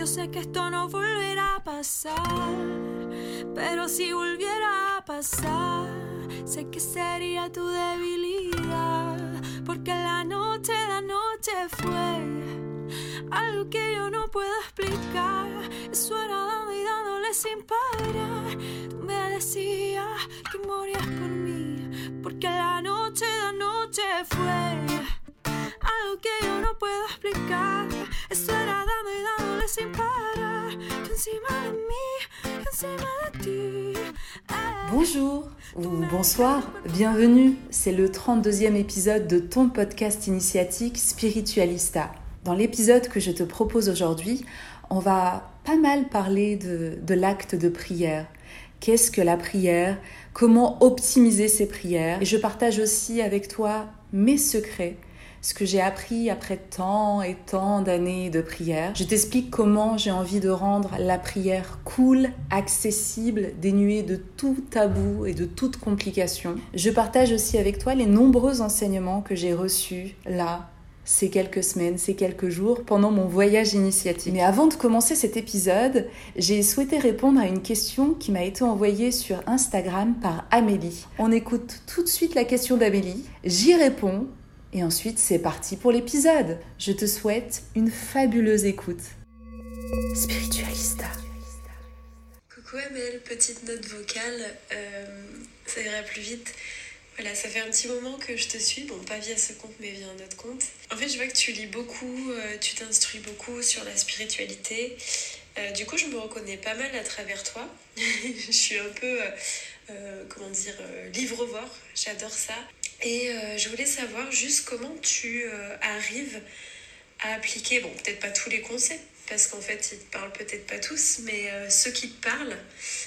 Yo sé que esto no volverá a pasar, pero si volviera a pasar, sé que sería tu debilidad, porque la noche, la noche fue algo que yo no puedo explicar. Eso era dando y dándole sin parar. Me decías que morías por mí, porque la noche, la noche fue que yo no puedo explicar. Eso era dando y dándole sin parar. Tú encima de mí, encima de ti. Bonjour ou bonsoir, bienvenue. C'est le 32e épisode de ton podcast initiatique Spiritualista. Dans l'épisode que je te propose aujourd'hui, on va pas mal parler de, de l'acte de prière. Qu'est-ce que la prière? Comment optimiser ses prières? Et je partage aussi avec toi mes secrets ce que j'ai appris après tant et tant d'années de prière. Je t'explique comment j'ai envie de rendre la prière cool, accessible, dénuée de tout tabou et de toute complication. Je partage aussi avec toi les nombreux enseignements que j'ai reçus là ces quelques semaines, ces quelques jours pendant mon voyage initiatique. Mais avant de commencer cet épisode, j'ai souhaité répondre à une question qui m'a été envoyée sur Instagram par Amélie. On écoute tout de suite la question d'Amélie, j'y réponds et ensuite, c'est parti pour l'épisode. Je te souhaite une fabuleuse écoute. Spiritualista. Coucou Amel, petite note vocale, euh, ça ira plus vite. Voilà, ça fait un petit moment que je te suis, bon pas via ce compte mais via un autre compte. En fait je vois que tu lis beaucoup, euh, tu t'instruis beaucoup sur la spiritualité. Euh, du coup je me reconnais pas mal à travers toi. je suis un peu, comment dire, livre-voir, j'adore ça. Et euh, je voulais savoir juste comment tu euh, arrives à appliquer, bon, peut-être pas tous les concepts, parce qu'en fait, ils te parlent peut-être pas tous, mais euh, ceux qui te parlent,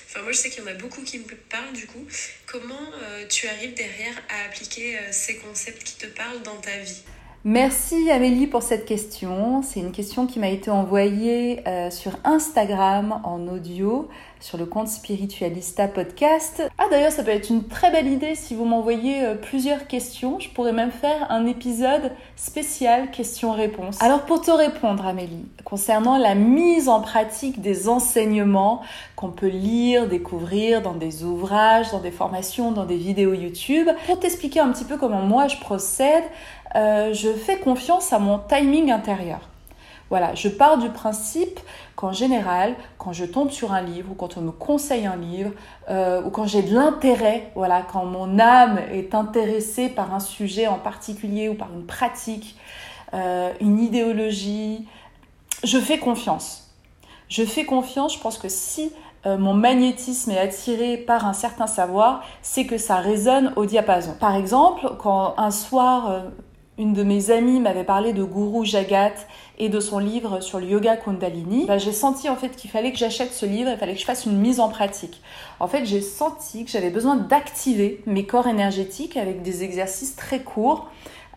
enfin, moi je sais qu'il y en a beaucoup qui me parlent du coup. Comment tu arrives derrière à appliquer ces concepts qui te parlent dans ta vie? Merci Amélie pour cette question. C'est une question qui m'a été envoyée euh, sur Instagram en audio sur le compte Spiritualista Podcast. Ah d'ailleurs ça peut être une très belle idée si vous m'envoyez euh, plusieurs questions. Je pourrais même faire un épisode spécial questions-réponses. Alors pour te répondre Amélie, concernant la mise en pratique des enseignements qu'on peut lire, découvrir dans des ouvrages, dans des formations, dans des vidéos YouTube, pour t'expliquer un petit peu comment moi je procède, euh, je fais confiance à mon timing intérieur. Voilà, je pars du principe qu'en général, quand je tombe sur un livre ou quand on me conseille un livre euh, ou quand j'ai de l'intérêt, voilà, quand mon âme est intéressée par un sujet en particulier ou par une pratique, euh, une idéologie, je fais confiance. Je fais confiance, je pense que si mon magnétisme est attiré par un certain savoir, c'est que ça résonne au diapason. Par exemple, quand un soir une de mes amies m'avait parlé de Guru Jagat et de son livre sur le yoga Kundalini. Bah, j'ai senti en fait qu'il fallait que j'achète ce livre, il fallait que je fasse une mise en pratique. En fait, j'ai senti que j'avais besoin d'activer mes corps énergétiques avec des exercices très courts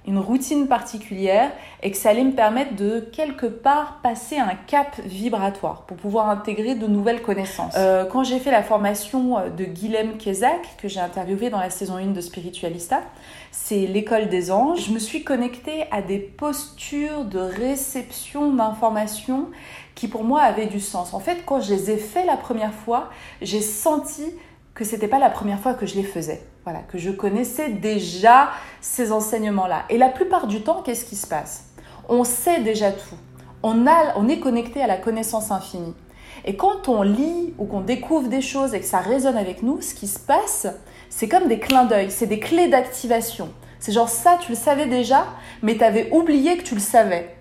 une routine particulière et que ça allait me permettre de quelque part passer un cap vibratoire pour pouvoir intégrer de nouvelles connaissances. Euh, quand j'ai fait la formation de Guilhem Kezak, que j'ai interviewé dans la saison 1 de Spiritualista, c'est l'école des anges, je me suis connectée à des postures de réception d'informations qui pour moi avaient du sens. En fait, quand je les ai fait la première fois, j'ai senti que c'était pas la première fois que je les faisais. Voilà, que je connaissais déjà ces enseignements-là. Et la plupart du temps, qu'est-ce qui se passe? On sait déjà tout. On, a, on est connecté à la connaissance infinie. Et quand on lit ou qu'on découvre des choses et que ça résonne avec nous, ce qui se passe, c'est comme des clins d'œil, c'est des clés d'activation. C'est genre ça, tu le savais déjà, mais tu avais oublié que tu le savais.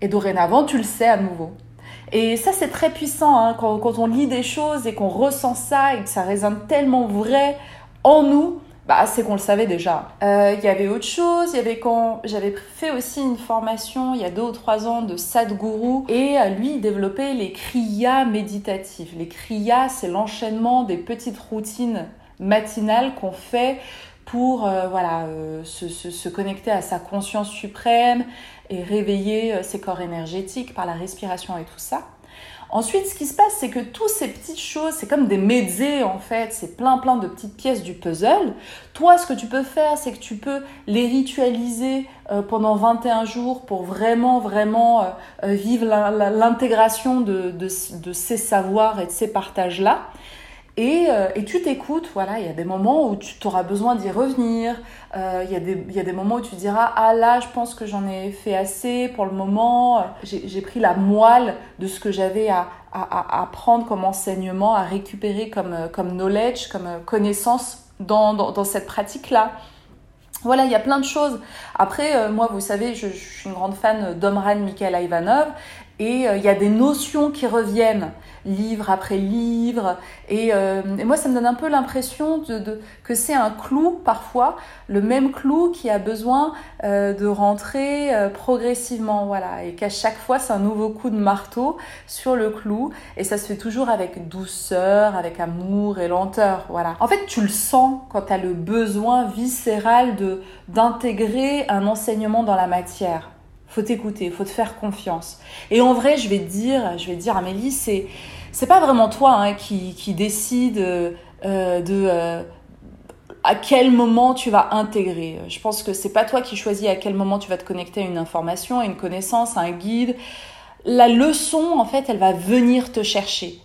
Et dorénavant, tu le sais à nouveau. Et ça, c'est très puissant hein, quand, on lit des choses et qu'on ressent ça et que ça résonne tellement vrai en nous. Bah, c'est qu'on le savait déjà. Euh, il y avait autre chose, il y avait quand j'avais fait aussi une formation il y a deux ou trois ans de Sadhguru et euh, lui il développait les kriyas méditatifs. Les kriyas, c'est l'enchaînement des petites routines matinales qu'on fait pour euh, voilà, se, se, connecter à sa conscience suprême et réveiller ses corps énergétiques par la respiration et tout ça. Ensuite, ce qui se passe, c'est que toutes ces petites choses, c'est comme des mezzés en fait, c'est plein plein de petites pièces du puzzle. Toi, ce que tu peux faire, c'est que tu peux les ritualiser euh, pendant 21 jours pour vraiment, vraiment euh, euh, vivre l'intégration de, ces savoirs et de ces partages-là. Euh, et, tu t'écoutes, voilà, il y a des moments où tu auras besoin d'y revenir, euh, il, y a des, moments où tu diras, ah là, je pense que j'en ai fait assez pour le moment, j'ai pris la moelle de ce que j'avais à, à, à, prendre comme enseignement, à récupérer comme, comme knowledge, comme connaissance dans, cette pratique-là. Voilà, il y a plein de choses. Après, euh, moi, vous savez, je, je, suis une grande fan d'Omran Mikhail Ivanov et il y a des notions qui reviennent livre après livre. Euh, et, moi, ça me donne un peu l'impression de, que c'est un clou, parfois, le même clou qui a besoin euh, de rentrer euh, progressivement. Voilà. Et qu'à chaque fois, c'est un nouveau coup de marteau sur le clou. Et ça se fait toujours avec douceur, avec amour et lenteur. Voilà. En fait, tu le sens quand tu as le besoin viscéral de d'intégrer un enseignement dans la matière faut t'écouter, faut te faire confiance. Et en vrai, je vais te dire, je vais te dire, Amélie, c'est c'est pas vraiment toi hein, qui, qui décide euh, de euh, à quel moment tu vas intégrer. Je pense que c'est pas toi qui choisis à quel moment tu vas te connecter à une information, à une connaissance, à un guide. La leçon, en fait, elle va venir te chercher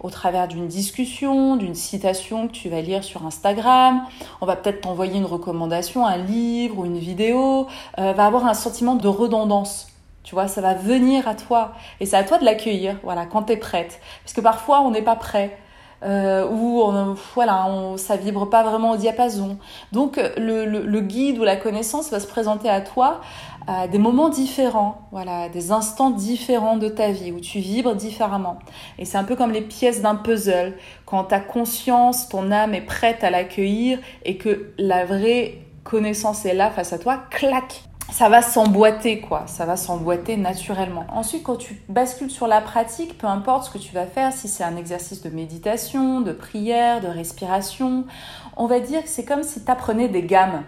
au travers d'une discussion, d'une citation que tu vas lire sur Instagram. On va peut-être t'envoyer une recommandation, un livre ou une vidéo. Euh, va avoir un sentiment de redondance. Tu vois, ça va venir à toi. Et c'est à toi de l'accueillir, voilà, quand tu es prête. Parce que parfois, on n'est pas prêt. Euh, ou voilà, on, ça vibre pas vraiment au diapason. Donc le, le, guide ou la connaissance va se présenter à toi à des moments différents, voilà, des instants différents de ta vie où tu vibres différemment. Et c'est un peu comme les pièces d'un puzzle. Quand ta conscience, ton âme est prête à l'accueillir et que la vraie connaissance est là face à toi, clac, ça va s'emboîter, quoi. Ça va s'emboîter naturellement. Ensuite, quand tu bascules sur la pratique, peu importe ce que tu vas faire, si c'est un exercice de méditation, de prière, de respiration, on va dire que c'est comme si tu apprenais des gammes.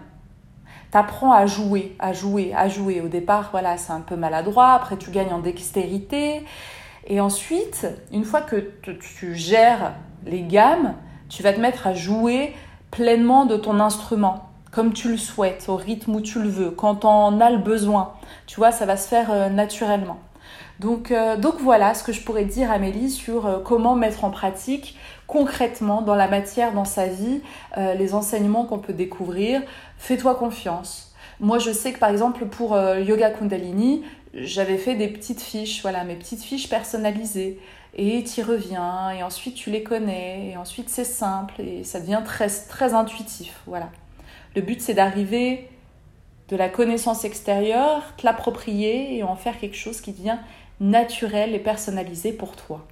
Tu apprends à jouer, à jouer, à jouer. Au départ, voilà, c'est un peu maladroit. Après, tu gagnes en dextérité. Et ensuite, une fois que tu gères les gammes, tu vas te mettre à jouer pleinement de ton instrument comme tu le souhaites, au rythme où tu le veux, quand on a le besoin. Tu vois, ça va se faire euh, naturellement. Donc, euh, donc voilà ce que je pourrais dire Amélie sur euh, comment mettre en pratique concrètement dans la matière, dans sa vie, les enseignements qu'on peut découvrir. Fais-toi confiance. Moi, je sais que par exemple pour Yoga Kundalini, j'avais fait des petites fiches, voilà, mes petites fiches personnalisées. Et tu y reviens, et ensuite tu les connais, et ensuite c'est simple, et ça devient très, très intuitif. Voilà. Le but, c'est d'arriver de la connaissance extérieure, te l'approprier et en faire quelque chose qui devient naturel et personnalisé pour toi.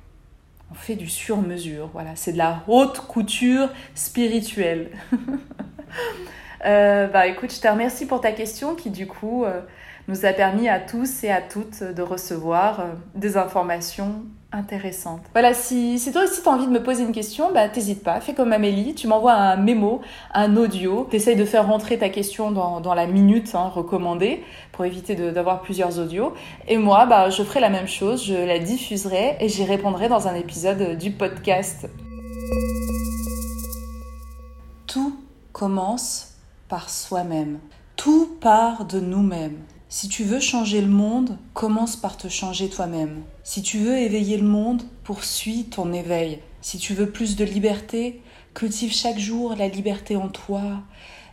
On fait du sur-mesure, voilà, c'est de la haute couture spirituelle. euh, bah écoute, je te remercie pour ta question qui du coup euh, nous a permis à tous et à toutes de recevoir des informations intéressante. Voilà, si, si toi aussi tu as envie de me poser une question, bah t'hésites pas, fais comme Amélie, tu m'envoies un mémo, un audio, t'essayes de faire rentrer ta question dans, dans la minute hein, recommandée pour éviter d'avoir plusieurs audios. Et moi, bah je ferai la même chose, je la diffuserai et j'y répondrai dans un épisode du podcast. Tout commence par soi-même. Tout part de nous-mêmes. Si tu veux changer le monde, commence par te changer toi-même. Si tu veux éveiller le monde, poursuis ton éveil. Si tu veux plus de liberté, cultive chaque jour la liberté en toi.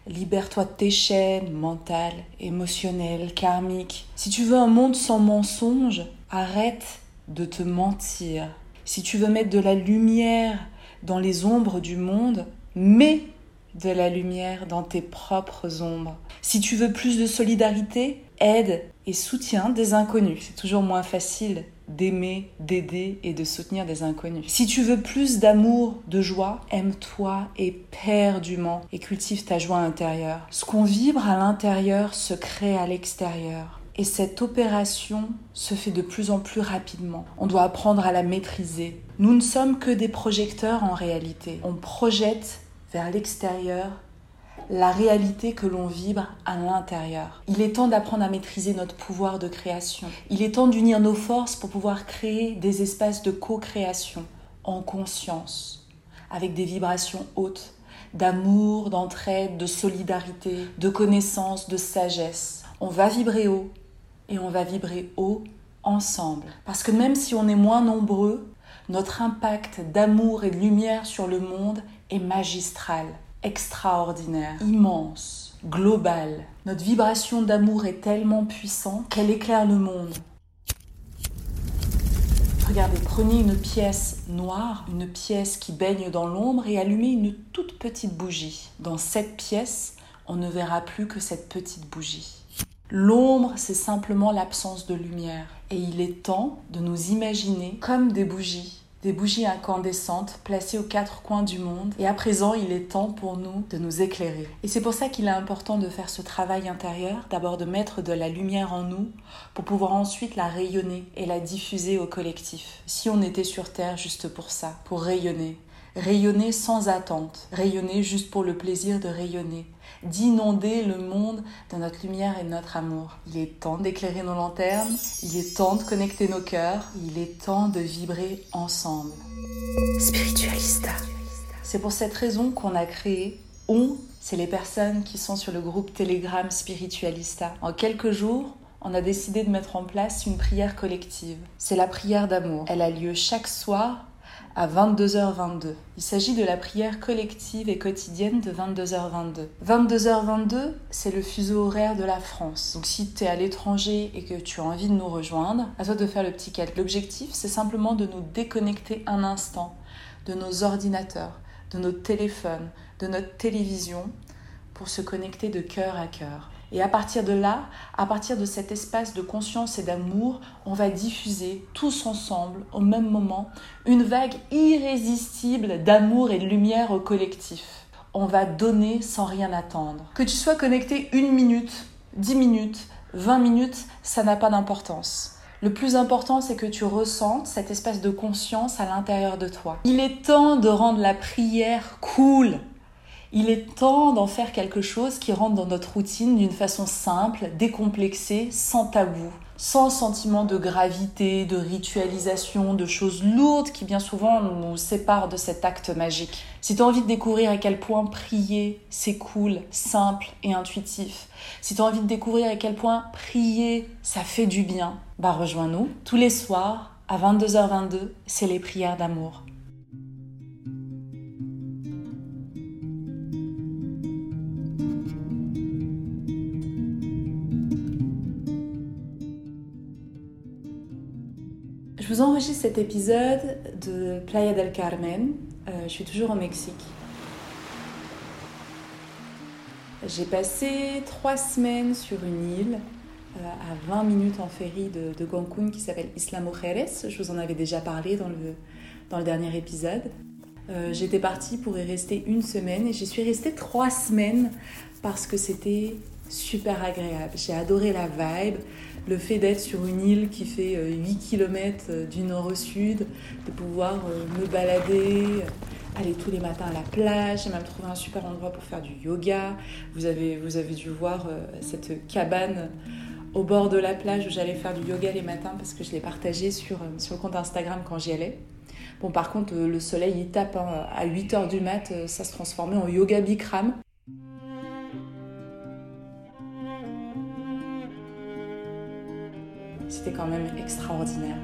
Libère-toi de tes chaînes mentales, émotionnelles, karmiques. Si tu veux un monde sans mensonges, arrête de te mentir. Si tu veux mettre de la lumière dans les ombres du monde, mets de la lumière dans tes propres ombres. Si tu veux plus de solidarité, aide et soutien des inconnus. C'est toujours moins facile d'aimer, d'aider et de soutenir des inconnus. Si tu veux plus d'amour, de joie, aime-toi éperdument et cultive ta joie intérieure. Ce qu'on vibre à l'intérieur se crée à l'extérieur. Et cette opération se fait de plus en plus rapidement. On doit apprendre à la maîtriser. Nous ne sommes que des projecteurs en réalité. On projette vers l'extérieur la réalité que l'on vibre à l'intérieur. Il est temps d'apprendre à maîtriser notre pouvoir de création. Il est temps d'unir nos forces pour pouvoir créer des espaces de co-création en conscience, avec des vibrations hautes, d'amour, d'entraide, de solidarité, de connaissance, de sagesse. On va vibrer haut et on va vibrer haut ensemble. Parce que même si on est moins nombreux, notre impact d'amour et de lumière sur le monde est magistral extraordinaire, immense, globale. Notre vibration d'amour est tellement puissante qu'elle éclaire le monde. Regardez, prenez une pièce noire, une pièce qui baigne dans l'ombre et allumez une toute petite bougie. Dans cette pièce, on ne verra plus que cette petite bougie. L'ombre, c'est simplement l'absence de lumière. Et il est temps de nous imaginer comme des bougies des bougies incandescentes placées aux quatre coins du monde. Et à présent, il est temps pour nous de nous éclairer. Et c'est pour ça qu'il est important de faire ce travail intérieur, d'abord de mettre de la lumière en nous, pour pouvoir ensuite la rayonner et la diffuser au collectif. Si on était sur Terre juste pour ça, pour rayonner, rayonner sans attente, rayonner juste pour le plaisir de rayonner, d'inonder le monde de notre lumière et de notre amour. Il est temps d'éclairer nos lanternes, il est temps de connecter nos cœurs, il est temps de vibrer ensemble. Spiritualista. C'est pour cette raison qu'on a créé On, c'est les personnes qui sont sur le groupe Telegram Spiritualista. En quelques jours, on a décidé de mettre en place une prière collective. C'est la prière d'amour. Elle a lieu chaque soir à 22h22. Il s'agit de la prière collective et quotidienne de 22h22. 22h22, c'est le fuseau horaire de la France. Donc si tu es à l'étranger et que tu as envie de nous rejoindre, à toi de faire le petit calque. L'objectif, c'est simplement de nous déconnecter un instant de nos ordinateurs, de nos téléphones, de notre télévision pour se connecter de cœur à cœur. Et à partir de là, à partir de cet espace de conscience et d'amour, on va diffuser tous ensemble, au même moment, une vague irrésistible d'amour et de lumière au collectif. On va donner sans rien attendre. Que tu sois connecté une minute, dix minutes, vingt minutes, ça n'a pas d'importance. Le plus important, c'est que tu ressentes cet espace de conscience à l'intérieur de toi. Il est temps de rendre la prière cool. Il est temps d'en faire quelque chose qui rentre dans notre routine d'une façon simple, décomplexée, sans tabou, sans sentiment de gravité, de ritualisation, de choses lourdes qui bien souvent nous séparent de cet acte magique. Si tu as envie de découvrir à quel point prier, c'est cool, simple et intuitif, si tu as envie de découvrir à quel point prier, ça fait du bien, bah rejoins-nous tous les soirs à 22h22, c'est les prières d'amour. Je vous enregistre cet épisode de Playa del Carmen. Euh, je suis toujours au Mexique. J'ai passé trois semaines sur une île euh, à 20 minutes en ferry de, de Cancun qui s'appelle Isla Mujeres. Je vous en avais déjà parlé dans le, dans le dernier épisode. Euh, j'étais partie pour y rester une semaine et j'y suis restée trois semaines parce que c'était super agréable. J'ai adoré la vibe, le fait d'être sur une île qui fait 8 km du nord au sud, de pouvoir me balader, aller tous les matins à la plage, j'ai même trouvé un super endroit pour faire du yoga. Vous avez, vous avez dû voir cette cabane au bord de la plage où j'allais faire du yoga les matins parce que je l'ai partagé sur, sur le compte Instagram quand j'y allais. Bon, par contre, euh, le soleil, il tape. À 8 h du mat, euh, ça se transformait en yoga Bikram. C'était quand même extraordinaire.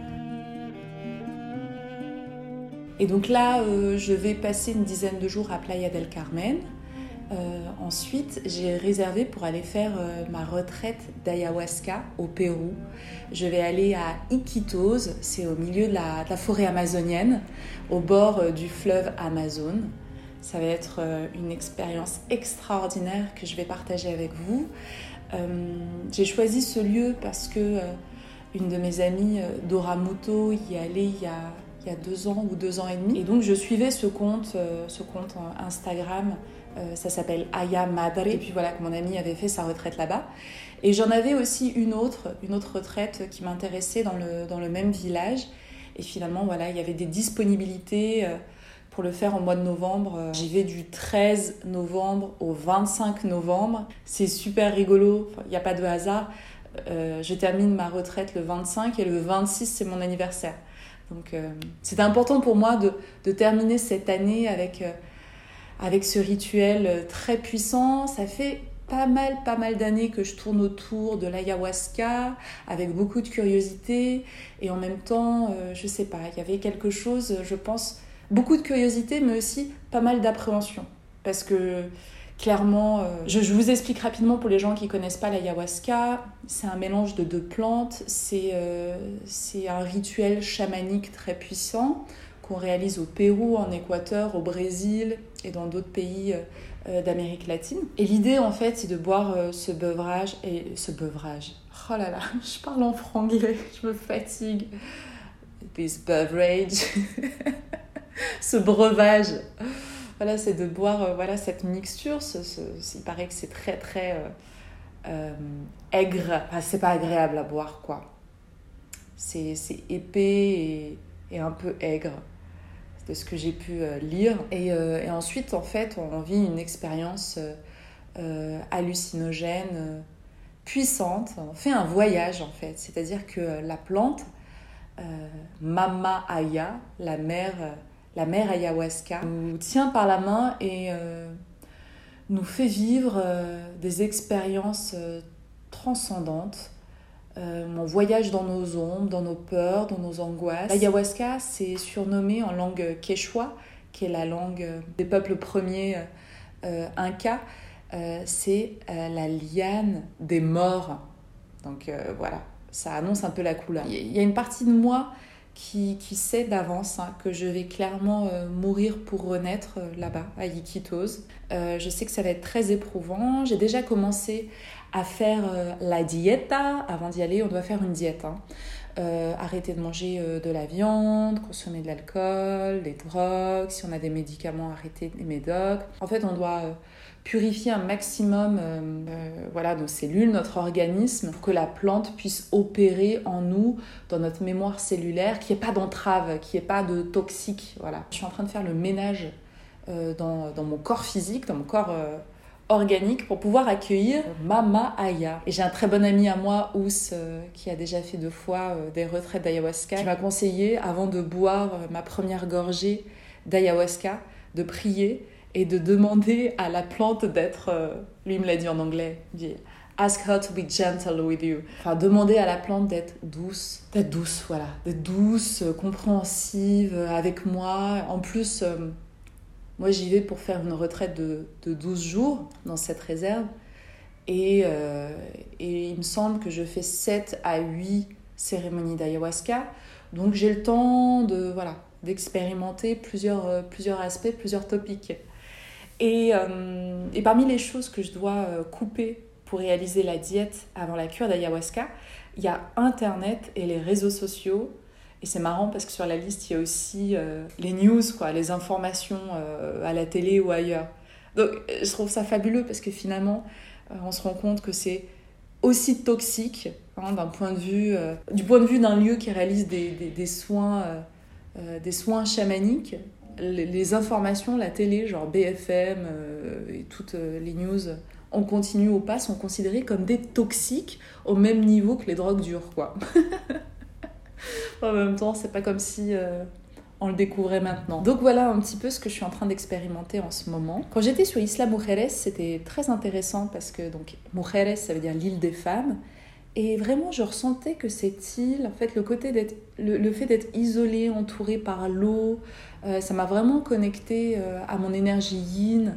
Et donc là, euh, je vais passer une dizaine de jours à Playa del Carmen. Euh, ensuite, j'ai réservé pour aller faire euh, ma retraite d'ayahuasca au Pérou. Je vais aller à Iquitos, c'est au milieu de la, forêt amazonienne, au bord du fleuve Amazon. Ça va être une expérience extraordinaire que je vais partager avec vous. j'ai choisi ce lieu parce que une de mes amies, Dora Muto, y est allée il y a deux ans ou deux ans et demi. Et donc je suivais ce compte, ce compte Instagram euh, ça s'appelle Aya Madre. Et puis voilà, que mon ami avait fait sa retraite là-bas. Et j'en avais aussi une autre, une autre retraite qui m'intéressait dans le, même village. Et finalement, voilà, il y avait des disponibilités euh, pour le faire en mois de novembre. Euh, j'y vais du 13 novembre au 25 novembre. C'est super rigolo, il n'y a pas de hasard. Je termine ma retraite le 25 et le 26, c'est mon anniversaire. Donc c'était important pour moi de, terminer cette année avec avec ce rituel très puissant. Ça fait pas mal, pas mal d'années que je tourne autour de l'ayahuasca avec beaucoup de curiosité et en même temps, euh, je sais pas, il y avait quelque chose, je pense, beaucoup de curiosité mais aussi pas mal d'appréhension parce que clairement, euh, je, vous explique rapidement pour les gens qui connaissent pas l'ayahuasca, c'est un mélange de deux plantes, c'est euh, un rituel chamanique très puissant qu'on réalise au Pérou, en Équateur, au Brésil et dans d'autres pays euh, d'Amérique latine. Et l'idée, en fait, c'est de boire ce beuvrage et ce beuvrage. Oh là là, je parle en franglais, je me fatigue. This beverage, ce breuvage. Voilà, c'est de boire euh, voilà cette mixture. il paraît que c'est très très aigre. Enfin, c'est pas agréable à boire, quoi. C'est épais et un peu aigre de ce que j'ai pu euh, lire. Euh, et, ensuite, en fait, on vit une expérience euh, hallucinogène, puissante. On fait un voyage, en fait. C'est-à-dire que la plante, Mama Aya, la mère, la mère ayahuasca, nous tient par la main et nous fait vivre des expériences transcendantes euh, on voyage dans nos ombres, dans nos peurs, dans nos angoisses. L'ayahuasca, c'est surnommé en langue quechua, qui est la langue des peuples premiers euh. Euh, c'est la liane des morts. Donc voilà, ça annonce un peu la couleur. Il y a une partie de moi qui, qui sait d'avance hein, que je vais clairement mourir pour renaître là-bas, à Iquitos. je sais que ça va être très éprouvant. J'ai déjà commencé à faire euh, la dieta. Avant d'y aller, on doit faire une diète. Hein. Euh, arrêter de manger euh, de la viande, consommer de l'alcool, des drogues, si on a des médicaments, arrêter les médocs. En fait, on doit purifier un maximum voilà, nos cellules, notre organisme, pour que la plante puisse opérer en nous, dans notre mémoire cellulaire, qu'il n'y ait pas d'entrave, qu'il n'y ait pas de toxique. Voilà. Je suis en train de faire le ménage dans, dans, mon corps physique, dans mon corps organique pour pouvoir accueillir Mama Aya. Et j'ai un très bon ami à moi, Ous, euh, qui a déjà fait deux fois euh, des retraites d'ayahuasca, qui m'a conseillé, avant de boire euh, ma première gorgée d'ayahuasca, de prier et de demander à la plante d'être, lui me l'a dit en anglais, dit Ask her to be gentle with you. Enfin, demander à la plante d'être douce, d'être douce, voilà, d'être douce, compréhensive avec moi. En plus, moi, j'y vais pour faire une retraite de, de 12 jours dans cette réserve. Et, euh, et, il me semble que je fais 7 à 8 cérémonies d'ayahuasca. Donc j'ai le temps de voilà d'expérimenter plusieurs, euh, plusieurs aspects, plusieurs topics. Et, euh, et, parmi les choses que je dois couper pour réaliser la diète avant la cure d'ayahuasca, il y a Internet et les réseaux sociaux et c'est marrant parce que sur la liste, il y a aussi euh, les news, quoi, les informations euh, à la télé ou ailleurs. Donc je trouve ça fabuleux parce que finalement, on se rend compte que c'est aussi toxique hein, d'un point de vue, du point de vue d'un lieu qui réalise des, des, soins, des soins chamaniques. Les, informations, la télé, genre BFM et toutes les news on continue ou pas sont considérés comme des toxiques au même niveau que les drogues dures, quoi. en même temps, c'est pas comme si euh, on le découvrait maintenant. Donc voilà un petit peu ce que je suis en train d'expérimenter en ce moment. Quand j'étais sur Isla Mujeres, c'était très intéressant parce que donc Mujeres, ça veut dire l'île des femmes. Et vraiment, je ressentais que cette île, en fait, le côté d'être, le, fait d'être isolé, entouré par l'eau, euh, ça m'a vraiment connecté euh, à mon énergie yin,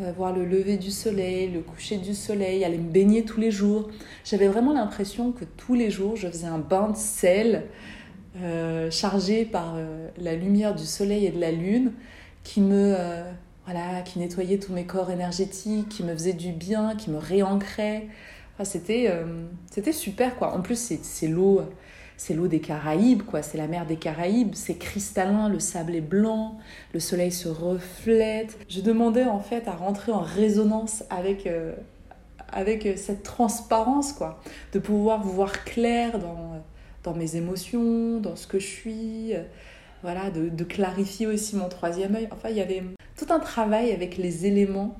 euh, voir le lever du soleil, le coucher du soleil, aller me baigner tous les jours. J'avais vraiment l'impression que tous les jours, je faisais un bain de sel chargé par la lumière du soleil et de la lune qui me voilà, qui nettoyait tous mes corps énergétiques, qui me faisait du bien, qui me réancrait. Enfin, c'était c'était super quoi. En plus c'est l'eau c'est l'eau des Caraïbes, quoi. C'est la mer des Caraïbes. C'est cristallin, le sable est blanc, le soleil se reflète. Je demandais en fait à rentrer en résonance avec, euh, avec cette transparence, quoi. De pouvoir voir clair dans, dans mes émotions, dans ce que je suis. Euh, voilà, de, clarifier aussi mon troisième œil. Enfin, il y avait tout un travail avec les éléments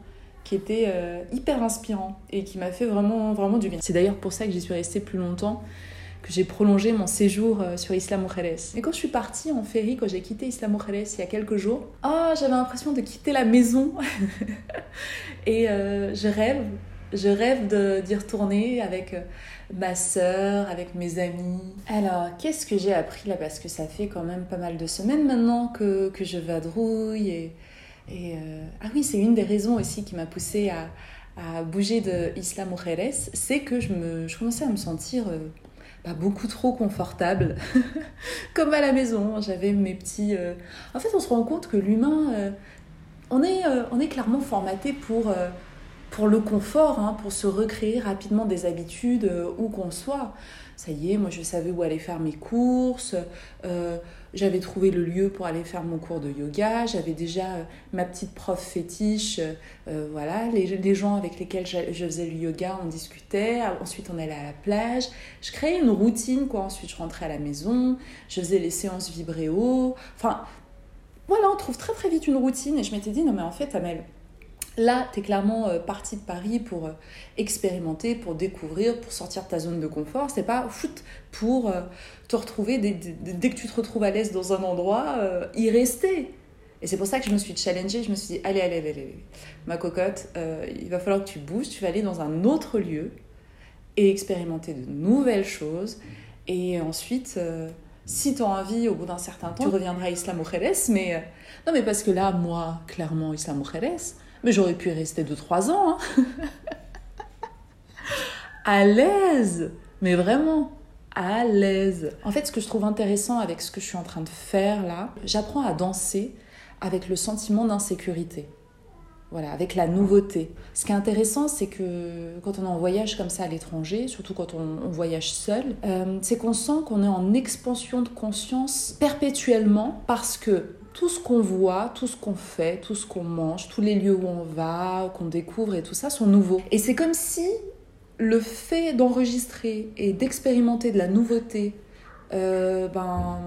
qui était euh, hyper inspirant et qui m'a fait vraiment, vraiment du bien. C'est d'ailleurs pour ça que j'y suis restée plus longtemps que j'ai prolongé mon séjour euh, sur Isla Mujeres. Et quand je suis partie en ferry, quand j'ai quitté Isla Mujeres il y a quelques jours, oh, j'avais l'impression de quitter la maison. et euh, je rêve, je rêve d'y retourner avec ma sœur, avec mes amis. Alors, qu'est-ce que j'ai appris là? Parce que ça fait quand même pas mal de semaines maintenant que, que je vadrouille. Et, et Ah oui, c'est une des raisons aussi qui m'a poussée à, à bouger de Isla Mujeres, c'est que je, me, je commençais à me sentir pas beaucoup trop confortable, comme à la maison. J'avais mes petits. Euh, en fait, on se rend compte que l'humain, euh, on, est, euh, on est clairement formaté pour, pour le confort, hein, pour se recréer rapidement des habitudes où qu'on soit. Ça y est, moi je savais où aller faire mes courses. J'avais trouvé le lieu pour aller faire mon cours de yoga. J'avais déjà euh, ma petite prof fétiche. Euh, euh, voilà, les, les, gens avec lesquels je, faisais le yoga, on discutait. Ensuite, on allait à la plage. Je créais une routine, quoi. Ensuite, je rentrais à la maison. Je faisais les séances vibréo. Enfin, voilà, on trouve très très vite une routine. Et je m'étais dit, non mais en fait, Amel, Là, tu es clairement euh, parti de Paris pour euh, expérimenter, pour découvrir, pour sortir de ta zone de confort. C'est pas foot pour euh, te retrouver, dès, que tu te retrouves à l'aise dans un endroit, y rester. Et c'est pour ça que je me suis challengée. Je me suis dit, allez, allez, allez, ma cocotte, il va falloir que tu bouges. Tu vas aller dans un autre lieu et expérimenter de nouvelles choses. Et ensuite, si tu as envie, au bout d'un certain temps, tu reviendras à Islam Mujeres. Mais non, mais parce que là, moi, clairement, Islam Mujeres, mais j'aurais pu y rester 2-3 ans. Hein. à l'aise. Mais vraiment, à l'aise. En fait, ce que je trouve intéressant avec ce que je suis en train de faire là, j'apprends à danser avec le sentiment d'insécurité. Voilà, avec la nouveauté. Ce qui est intéressant, c'est que quand on est en voyage comme ça à l'étranger, surtout quand on, voyage seul, euh, c'est qu'on sent qu'on est en expansion de conscience perpétuellement parce que tout ce qu'on voit, tout ce qu'on fait, tout ce qu'on mange, tous les lieux où on va, qu'on découvre et tout ça sont nouveaux. Et c'est comme si le fait d'enregistrer et d'expérimenter de la nouveauté euh, ben,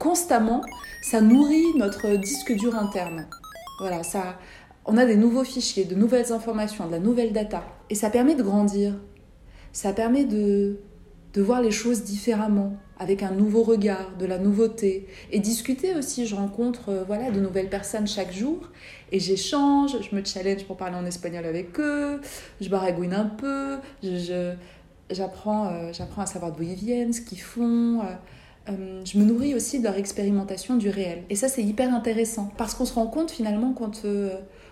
constamment, ça nourrit notre disque dur interne. Voilà, ça, on a des nouveaux fichiers, de nouvelles informations, de la nouvelle data. Et ça permet de grandir. Ça permet de, de voir les choses différemment avec un nouveau regard, de la nouveauté. Et discuter aussi, je rencontre euh, voilà, de nouvelles personnes chaque jour et j'échange, je me challenge pour parler en espagnol avec eux, je baragouine un peu, je, j'apprends, euh, j'apprends à savoir d'où ils viennent, ce qu'ils font. Euh, je me nourris aussi de leur expérimentation du réel. Et ça, c'est hyper intéressant parce qu'on se rend compte finalement quand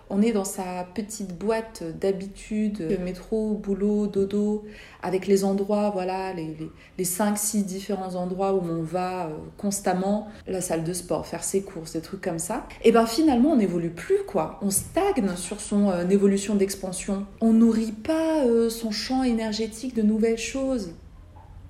on est dans sa petite boîte d'habitude, métro, boulot, dodo, avec les endroits, voilà, les, les, 5-6 différents endroits où on va euh, constamment, la salle de sport, faire ses courses, des trucs comme ça. Et ben finalement, on n'évolue plus, quoi. On stagne sur son euh, évolution d'expansion. On nourrit pas euh, son champ énergétique de nouvelles choses.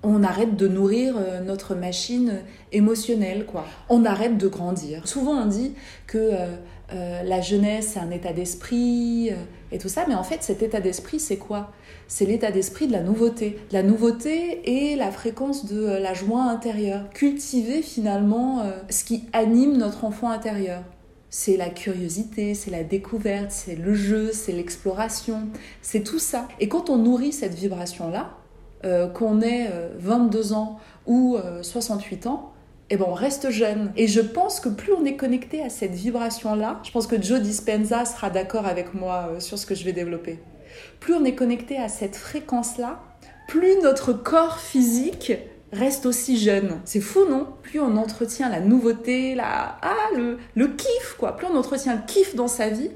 on arrête de nourrir notre machine émotionnelle, quoi. On arrête de grandir. Souvent, on dit que euh, euh, la jeunesse, c'est un état d'esprit et tout ça, mais en fait, cet état d'esprit, c'est quoi? C'est l'état d'esprit de la nouveauté. La nouveauté et la fréquence de la joie intérieure. Cultiver finalement ce qui anime notre enfant intérieur. C'est la curiosité, c'est la découverte, c'est le jeu, c'est l'exploration, c'est tout ça. Et quand on nourrit cette vibration-là, euh, qu'on ait 22 euh, ans ou 68 euh, ans, eh ben on reste jeune. Et je pense que plus on est connecté à cette vibration-là, je pense que Joe Dispenza sera d'accord avec moi sur ce que je vais développer. Plus on est connecté à cette fréquence-là, plus notre corps physique reste aussi jeune. C'est fou, non? Plus on entretient la nouveauté, la... ah, le, le kiff, quoi. Plus on entretient le kiff dans sa vie,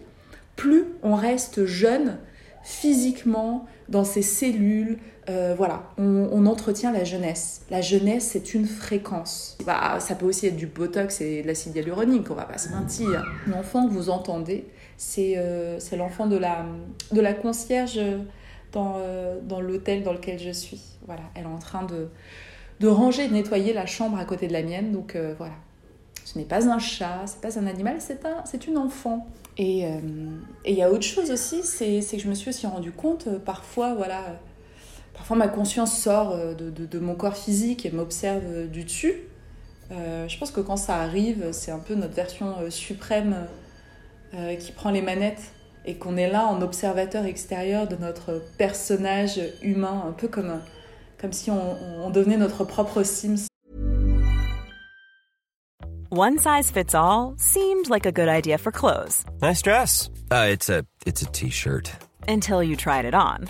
plus on reste jeune physiquement, dans ses cellules, euh, voilà, on, entretient la jeunesse. La jeunesse, c'est une fréquence. Bah, ça peut aussi être du botox et de l'acide hyaluronique, on va pas se mentir. L'enfant que vous entendez, c'est euh, l'enfant de la, de la concierge dans, euh, dans l'hôtel dans lequel je suis. Voilà, elle est en train de, de ranger, de nettoyer la chambre à côté de la mienne. Donc voilà, ce n'est pas un chat, c'est pas un animal, c'est un, une enfant. Et il y a autre chose aussi, c'est que je me suis aussi rendu compte, parfois, voilà Parfois, ma conscience sort euh, de, mon corps physique et m'observe euh, du dessus. Euh, je pense que quand ça arrive, c'est un peu notre version suprême qui prend les manettes et qu'on est là en observateur extérieur de notre personnage humain, un peu comme, comme si on, on devenait notre propre Sims. One size fits all seemed like a good idea for clothes. Nice dress. Uh, it's a t-shirt. Until you tried it on.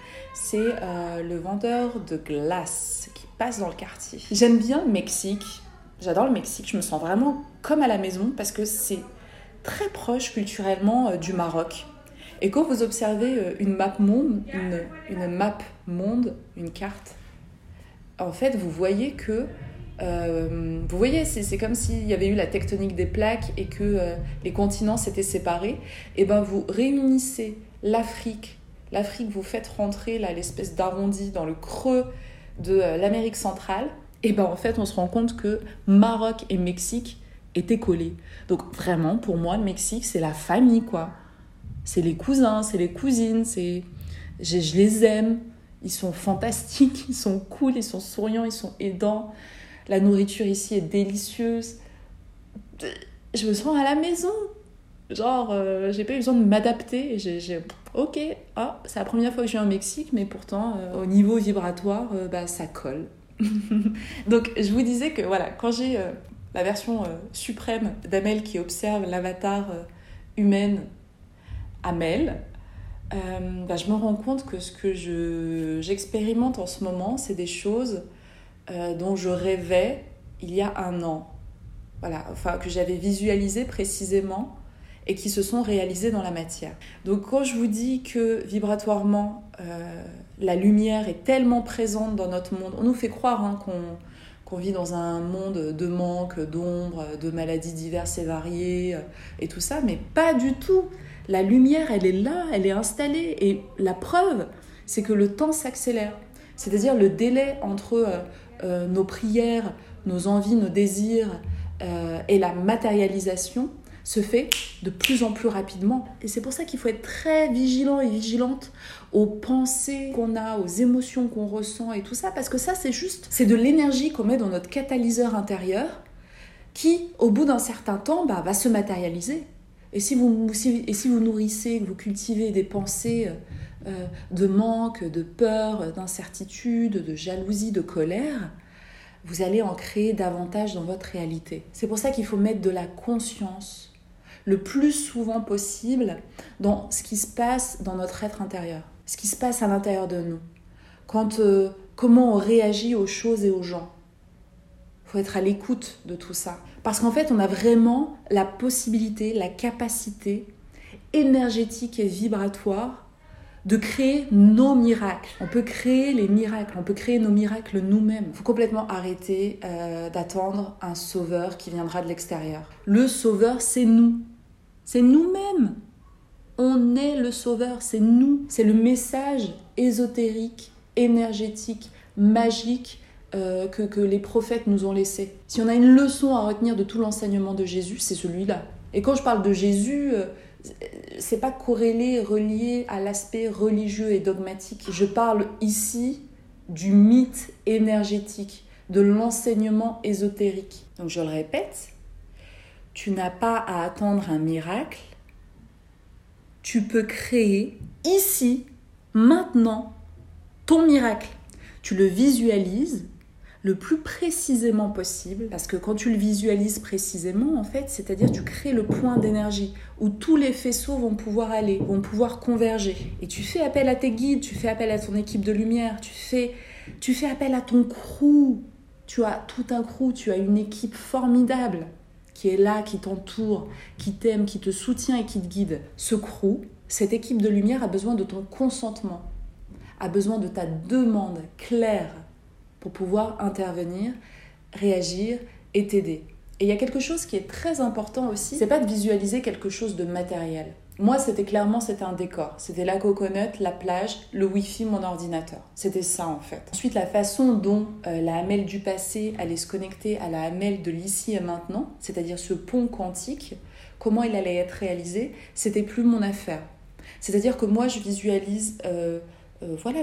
c'est euh, le vendeur de glace qui passe dans le quartier. J'aime bien le Mexique, j'adore le Mexique, je me sens vraiment comme à la maison parce que c'est très proche culturellement euh, du Maroc. Et quand vous observez euh, une map monde, une, map monde, une carte, en fait, vous voyez que vous voyez, c'est comme s'il y avait eu la tectonique des plaques et que les continents s'étaient séparés. Et ben vous réunissez l'Afrique l'Afrique, vous faites rentrer l'espèce d'arrondi dans le creux de euh, l'Amérique centrale, et ben en fait on se rend compte que Maroc et Mexique étaient collés. Donc vraiment pour moi le Mexique c'est la famille quoi. C'est les cousins, c'est les cousines, c'est je, je les aime, ils sont fantastiques, ils sont cool, ils sont souriants, ils sont aidants. La nourriture ici est délicieuse. Je me sens à la maison. Genre, euh, j'ai pas eu besoin de m'adapter. J'ai, ok, ah, c'est la première fois que je viens au Mexique, mais pourtant, euh, au niveau vibratoire, euh, bah, ça colle. Donc, je vous disais que voilà, quand j'ai la version suprême d'Amel qui observe l'avatar humaine Amel, bah, je me rends compte que ce que je, j'expérimente en ce moment, c'est des choses dont je rêvais il y a un an. Voilà, enfin, que j'avais visualisé précisément et qui se sont réalisés dans la matière. Donc quand je vous dis que vibratoirement, euh, la lumière est tellement présente dans notre monde, on nous fait croire hein, qu'on vit dans un monde de manque, d'ombre, de maladies diverses et variées euh, et tout ça, mais pas du tout. La lumière, elle est là, elle est installée. Et la preuve, c'est que le temps s'accélère. C'est-à-dire le délai entre euh, nos prières, nos envies, nos désirs et la matérialisation se fait de plus en plus rapidement. Et c'est pour ça qu'il faut être très vigilant et vigilante aux pensées qu'on a, aux émotions qu'on ressent et tout ça, parce que ça, c'est juste, c'est de l'énergie qu'on met dans notre catalyseur intérieur qui, au bout d'un certain temps, bah, va se matérialiser. Et si vous, et si vous nourrissez, vous cultivez des pensées euh, de manque, de peur, d'incertitude, de jalousie, de colère, vous allez en créer davantage dans votre réalité. C'est pour ça qu'il faut mettre de la conscience le plus souvent possible dans ce qui se passe dans notre être intérieur, ce qui se passe à l'intérieur de nous. Quand, euh, comment on réagit aux choses et aux gens. Il faut être à l'écoute de tout ça. Parce qu'en fait, on a vraiment la possibilité, la capacité énergétique et vibratoire de créer nos miracles. On peut créer les miracles, on peut créer nos miracles nous-mêmes. Il faut complètement arrêter euh, d'attendre un sauveur qui viendra de l'extérieur. Le sauveur, c'est nous. C'est nous-mêmes. On est le sauveur, c'est nous. C'est le message ésotérique, énergétique, magique euh, que, les prophètes nous ont laissé. Si on a une leçon à retenir de tout l'enseignement de Jésus, c'est celui-là. Et quand je parle de Jésus, euh, c'est pas corrélé, relié à l'aspect religieux et dogmatique. Je parle ici du mythe énergétique, de l'enseignement ésotérique. Donc je le répète, tu n'as pas à attendre un miracle, tu peux créer ici, maintenant, ton miracle. Tu le visualises le plus précisément possible, parce que quand tu le visualises précisément, en fait, c'est-à-dire tu crées le point d'énergie où tous les faisceaux vont pouvoir aller, vont pouvoir converger. Et tu fais appel à tes guides, tu fais appel à ton équipe de lumière, tu fais, tu fais appel à ton crew. Tu as tout un crew, tu as une équipe formidable qui est là, qui t'entoure, qui t'aime, qui te soutient et qui te guide. Ce crew, cette équipe de lumière a besoin de ton consentement, a besoin de ta demande claire pour pouvoir intervenir, réagir et t'aider. Et il y a quelque chose qui est très important aussi, c'est pas de visualiser quelque chose de matériel. Moi, c'était clairement c'était un décor. C'était la coconut, la plage, le wifi, mon ordinateur. C'était ça en fait. Ensuite, la façon dont euh, la Hamel du passé allait se connecter à la Hamel de l'ici et maintenant, c'est-à-dire ce pont quantique, comment il allait être réalisé, c'était plus mon affaire. C'est-à-dire que moi, je visualise euh, euh, voilà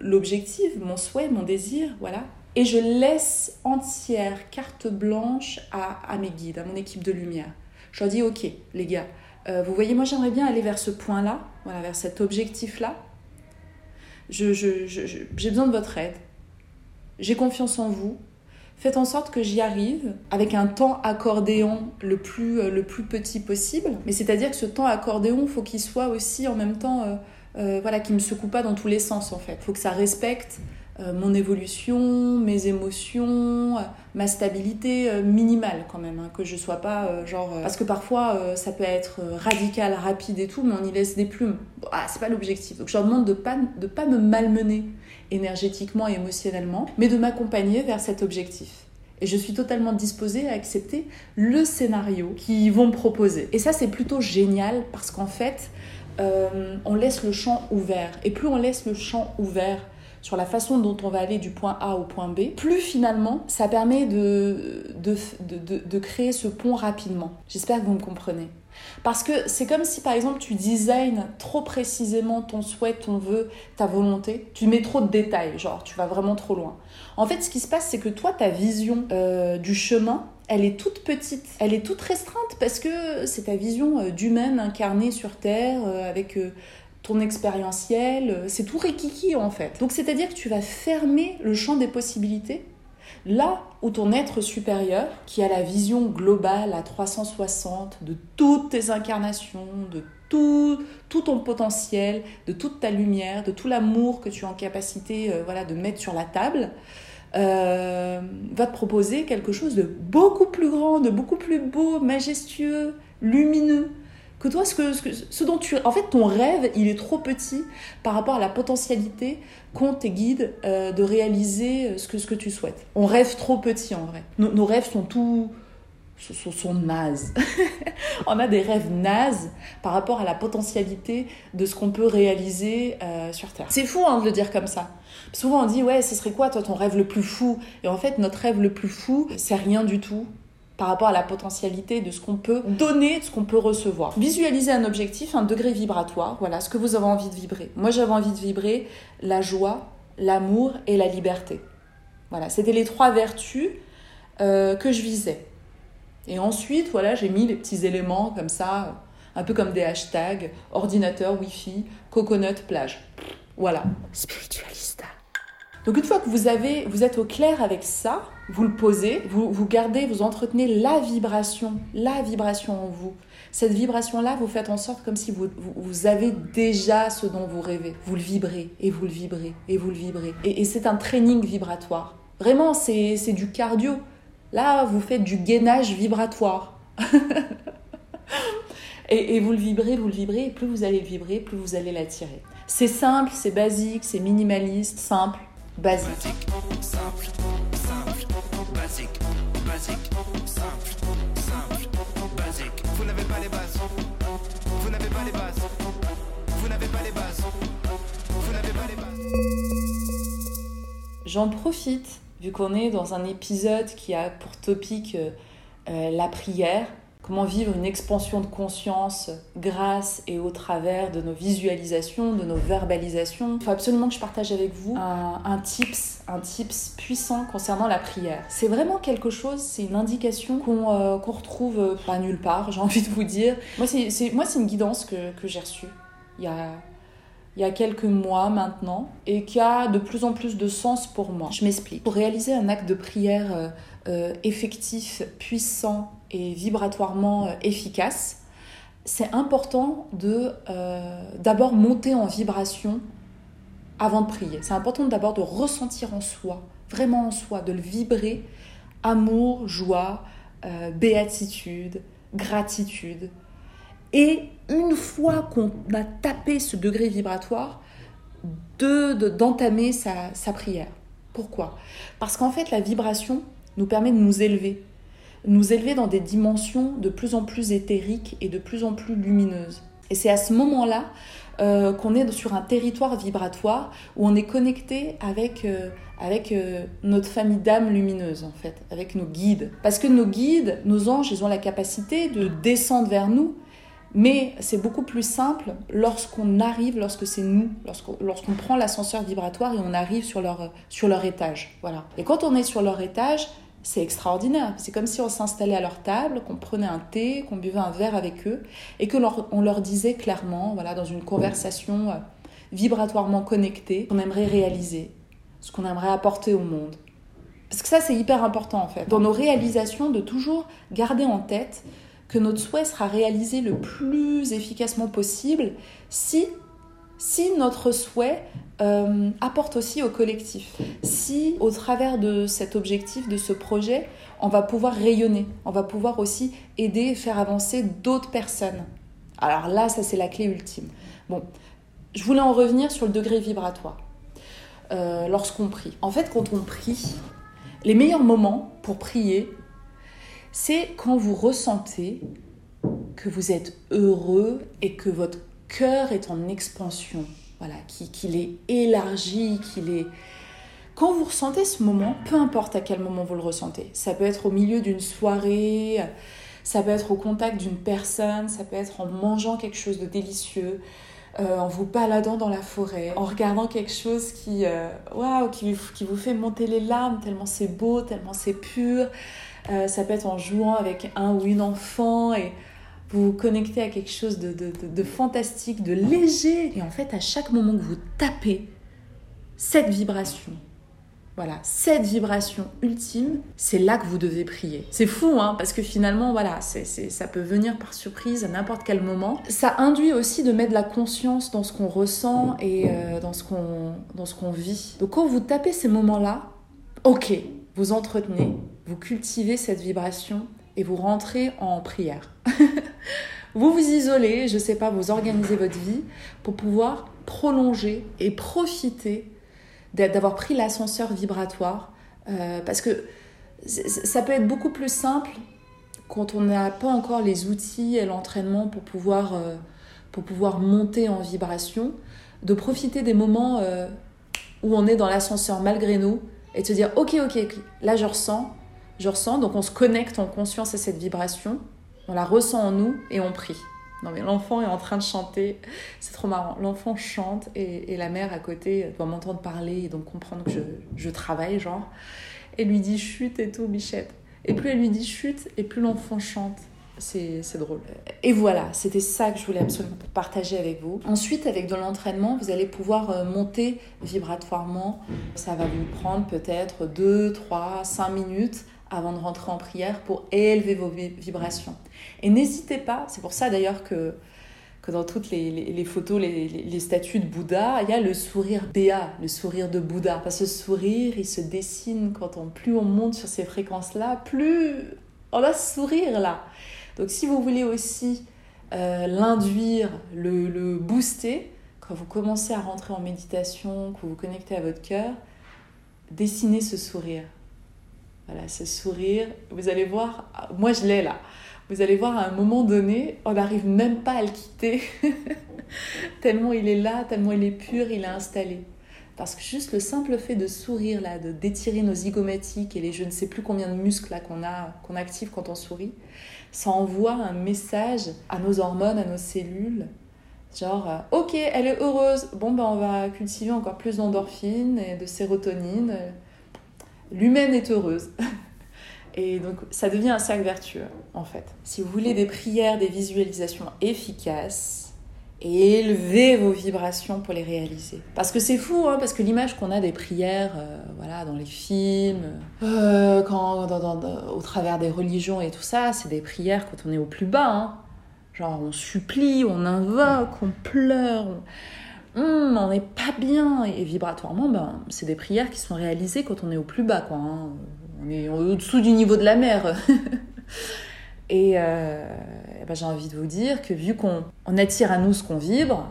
l'objectif, mon souhait, mon désir, voilà. Et je laisse entière carte blanche à, mes guides, à mon équipe de lumière. Je leur dis, ok, les gars, euh, vous voyez, moi j'aimerais bien aller vers ce point-là, voilà, vers cet objectif-là. J'ai je, besoin de votre aide. J'ai confiance en vous. Faites en sorte que j'y arrive avec un temps accordéon le plus, euh, le plus petit possible. Mais c'est-à-dire que ce temps accordéon, faut qu'il soit aussi en même temps euh, voilà, qui me secoue pas dans tous les sens en fait. Faut que ça respecte mon évolution, mes émotions, euh, ma stabilité minimale quand même, hein, que je sois pas genre parce que parfois ça peut être radical, rapide et tout, mais on y laisse des plumes. ah, c'est pas l'objectif. Donc je leur demande de pas de pas me malmener énergétiquement et émotionnellement, mais de m'accompagner vers cet objectif. Et je suis totalement disposée à accepter le scénario qu'ils vont me proposer. Et ça, c'est plutôt génial parce qu'en fait, euh, on laisse le champ ouvert. Et plus on laisse le champ ouvert sur la façon dont on va aller du point A au point B, plus finalement ça permet de, de, de, créer ce pont rapidement. J'espère que vous me comprenez. Parce que c'est comme si par exemple tu designes trop précisément ton souhait, ton vœu, ta volonté, tu mets trop de détails, genre tu vas vraiment trop loin. En fait ce qui se passe c'est que toi ta vision euh, du chemin, elle est toute petite, elle est toute restreinte parce que c'est ta vision euh, d'humaine incarnée sur Terre euh, avec ton expérientiel, c'est tout rikiki en fait. Donc c'est-à-dire que tu vas fermer le champ des possibilités là où ton être supérieur, qui a la vision globale à 360 de toutes tes incarnations, de tout, tout ton potentiel, de toute ta lumière, de tout l'amour que tu es en capacité voilà, de mettre sur la table, euh, va te proposer quelque chose de beaucoup plus grand, de beaucoup plus beau, majestueux, lumineux que toi, ce, que, ce, dont tu... En fait, ton rêve, il est trop petit par rapport à la potentialité qu'ont tes guides euh, de réaliser euh, ce que, ce que tu souhaites. On rêve trop petit en vrai. Nos, rêves sont tout sont, sont nazes. on a des rêves nazes par rapport à la potentialité de ce qu'on peut réaliser euh, sur Terre. C'est fou hein, de le dire comme ça. Souvent on dit ouais, ce serait quoi toi ton rêve le plus fou? Et en fait, notre rêve le plus fou, c'est rien du tout par rapport à la potentialité de ce qu'on peut donner, de ce qu'on peut recevoir. Visualisez un objectif, un degré vibratoire, voilà ce que vous avez envie de vibrer. Moi j'avais envie de vibrer la joie, l'amour et la liberté. Voilà, c'était les trois vertus euh, que je visais. Et ensuite, voilà, j'ai mis les petits éléments comme ça, un peu comme des hashtags, ordinateur, wifi, coconut, plage. Voilà. Spiritualista. Donc une fois que vous, avez, vous êtes au clair avec ça, vous le posez, vous, vous gardez, vous entretenez la vibration, la vibration en vous. Cette vibration-là, vous faites en sorte comme si vous, vous, avez déjà ce dont vous rêvez. Vous le vibrez, et vous le vibrez, et vous le vibrez. Et, c'est un training vibratoire. Vraiment, c'est du cardio. Là, vous faites du gainage vibratoire. et, vous le vibrez, vous le vibrez, et plus vous allez le vibrer, plus vous allez l'attirer. C'est simple, c'est basique, c'est minimaliste, simple, basique, basique, simple, simple, basique. Vous n'avez pas les bases. Vous n'avez pas les bases. Vous n'avez pas les bases. Vous n'avez pas les bases. J'en profite, vu qu'on est dans un épisode qui a pour topic euh, euh la prière comment vivre une expansion de conscience grâce et au travers de nos visualisations, de nos verbalisations? Il faut absolument que je partage avec vous un, tips, un tips puissant concernant la prière. C'est vraiment quelque chose, c'est une indication qu'on euh, retrouve euh, pas nulle part, j'ai envie de vous dire. Moi, c'est moi, c'est une guidance que, j'ai reçue il y a il y a quelques mois maintenant et qui a de plus en plus de sens pour moi. Je m'explique. Pour réaliser un acte de prière euh, effectif, puissant et vibratoirement euh, efficace, c'est important de d'abord monter en vibration avant de prier. C'est important d'abord de ressentir en soi, vraiment en soi, de le vibrer, amour, joie, béatitude, gratitude, et une fois qu'on a tapé ce degré vibratoire, d'entamer de, sa, sa prière. Pourquoi? Parce qu'en fait, la vibration nous permet de nous élever, nous élever dans des dimensions de plus en plus éthériques et de plus en plus lumineuses. Et c'est à ce moment-là euh, qu'on est sur un territoire vibratoire où on est connecté avec, euh, avec euh, notre famille d'âmes lumineuses, en fait, avec nos guides. Parce que nos guides, nos anges, ils ont la capacité de descendre vers nous mais c'est beaucoup plus simple lorsqu'on arrive, lorsque c'est nous, lorsqu'on prend l'ascenseur vibratoire et on arrive sur leur, sur leur étage. Voilà. Et quand on est sur leur étage, c'est extraordinaire. C'est comme si on s'installait à leur table, qu'on prenait un thé, qu'on buvait un verre avec eux et que leur, leur disait clairement, voilà, dans une conversation euh, vibratoirement connectée, qu'on aimerait réaliser, ce qu'on aimerait apporter au monde. Parce que ça, c'est hyper important en fait. Dans nos réalisations, de toujours garder en tête que notre souhait sera réalisé le plus efficacement possible si, si notre souhait euh, apporte aussi au collectif. Si au travers de cet objectif, de ce projet, on va pouvoir rayonner, on va pouvoir aussi aider faire avancer d'autres personnes. Alors là, ça c'est la clé ultime. Bon, je voulais en revenir sur le degré vibratoire. Euh, lorsqu'on prie. En fait, quand on prie, les meilleurs moments pour prier, c'est quand vous ressentez que vous êtes heureux et que votre cœur est en expansion, voilà, qu'il est élargi, qu'il est... Quand vous ressentez ce moment, peu importe à quel moment vous le ressentez, ça peut être au milieu d'une soirée, ça peut être au contact d'une personne, ça peut être en mangeant quelque chose de délicieux, euh, en vous baladant dans la forêt, en regardant quelque chose qui, euh, qui, qui vous fait monter les larmes tellement c'est beau, tellement c'est pur. Euh, ça peut être en jouant avec un ou une enfant et vous vous connectez à quelque chose de, de, de, fantastique, de léger. Et en fait, à chaque moment que vous tapez cette vibration, voilà, cette vibration ultime, c'est là que vous devez prier. C'est fou, hein, parce que finalement, voilà, c'est, ça peut venir par surprise à n'importe quel moment. Ça induit aussi de mettre de la conscience dans ce qu'on ressent et euh, dans, ce qu'on, dans ce qu'on vit. Donc quand vous tapez ces moments-là, ok, vous entretenez, vous cultivez cette vibration et vous rentrez en prière. vous vous isolez, je ne sais pas, vous organisez votre vie pour pouvoir prolonger et profiter d'avoir pris l'ascenseur vibratoire. Euh, parce que ça peut être beaucoup plus simple quand on n'a pas encore les outils et l'entraînement pour pouvoir, euh, pour pouvoir monter en vibration, de profiter des moments euh, où on est dans l'ascenseur malgré nous et de se dire ok ok, là je ressens, je ressens, donc on se connecte en conscience à cette vibration, on la ressent en nous et on prie. Non mais l'enfant est en train de chanter, c'est trop marrant. L'enfant chante et, la mère à côté doit m'entendre parler et donc comprendre que je, je, travaille, genre. Et lui dit chute et tout, bichette. Et plus elle lui dit chute, et plus l'enfant chante. C'est drôle. Et voilà, c'était ça que je voulais absolument partager avec vous. Ensuite, avec de l'entraînement, vous allez pouvoir euh, monter vibratoirement. Ça va vous prendre peut-être 2, 3, 5 minutes avant de rentrer en prière pour élever vos vibrations. Et n'hésitez pas, c'est pour ça d'ailleurs que, que dans toutes les, photos, les, statues de Bouddha, il y a le sourire Béa, le sourire de Bouddha. Parce ce sourire, il se dessine quand on, plus on monte sur ces fréquences-là, plus on a ce sourire-là. Donc si vous voulez aussi euh, l'induire, le, le booster, quand vous commencez à rentrer en méditation, que vous vous connectez à votre cœur, dessinez ce sourire. Voilà, ce sourire, vous allez voir, moi je l'ai là, vous allez voir à un moment donné, on n'arrive même pas à le quitter, tellement il est là, tellement il est pur, il est installé. Parce que juste le simple fait de sourire là, de d'étirer nos zygomatiques et les je ne sais plus combien de muscles là qu'on a, qu'on active quand on sourit, ça envoie un message à nos hormones, à nos cellules. Genre, euh, ok, elle est heureuse. Bon, ben on va cultiver encore plus d'endorphines et de sérotonine l'humaine est heureuse. Et donc ça devient un cercle vertueux en fait. Si vous voulez des prières, des visualisations efficaces, élevez vos vibrations pour les réaliser. Parce que c'est fou, hein, parce que l'image qu'on a des prières, euh, voilà, dans les films, euh, quand, au travers des religions et tout ça, c'est des prières quand on est au plus bas. Hein. Genre on supplie, on invoque, on pleure. Hum, on n'est pas bien. Et vibratoirement, ben, c'est des prières qui sont réalisées quand on est au plus bas. Quoi, hein. On est au-dessous du niveau de la mer. et, euh, ben, j'ai envie de vous dire que vu qu'on attire à nous ce qu'on vibre,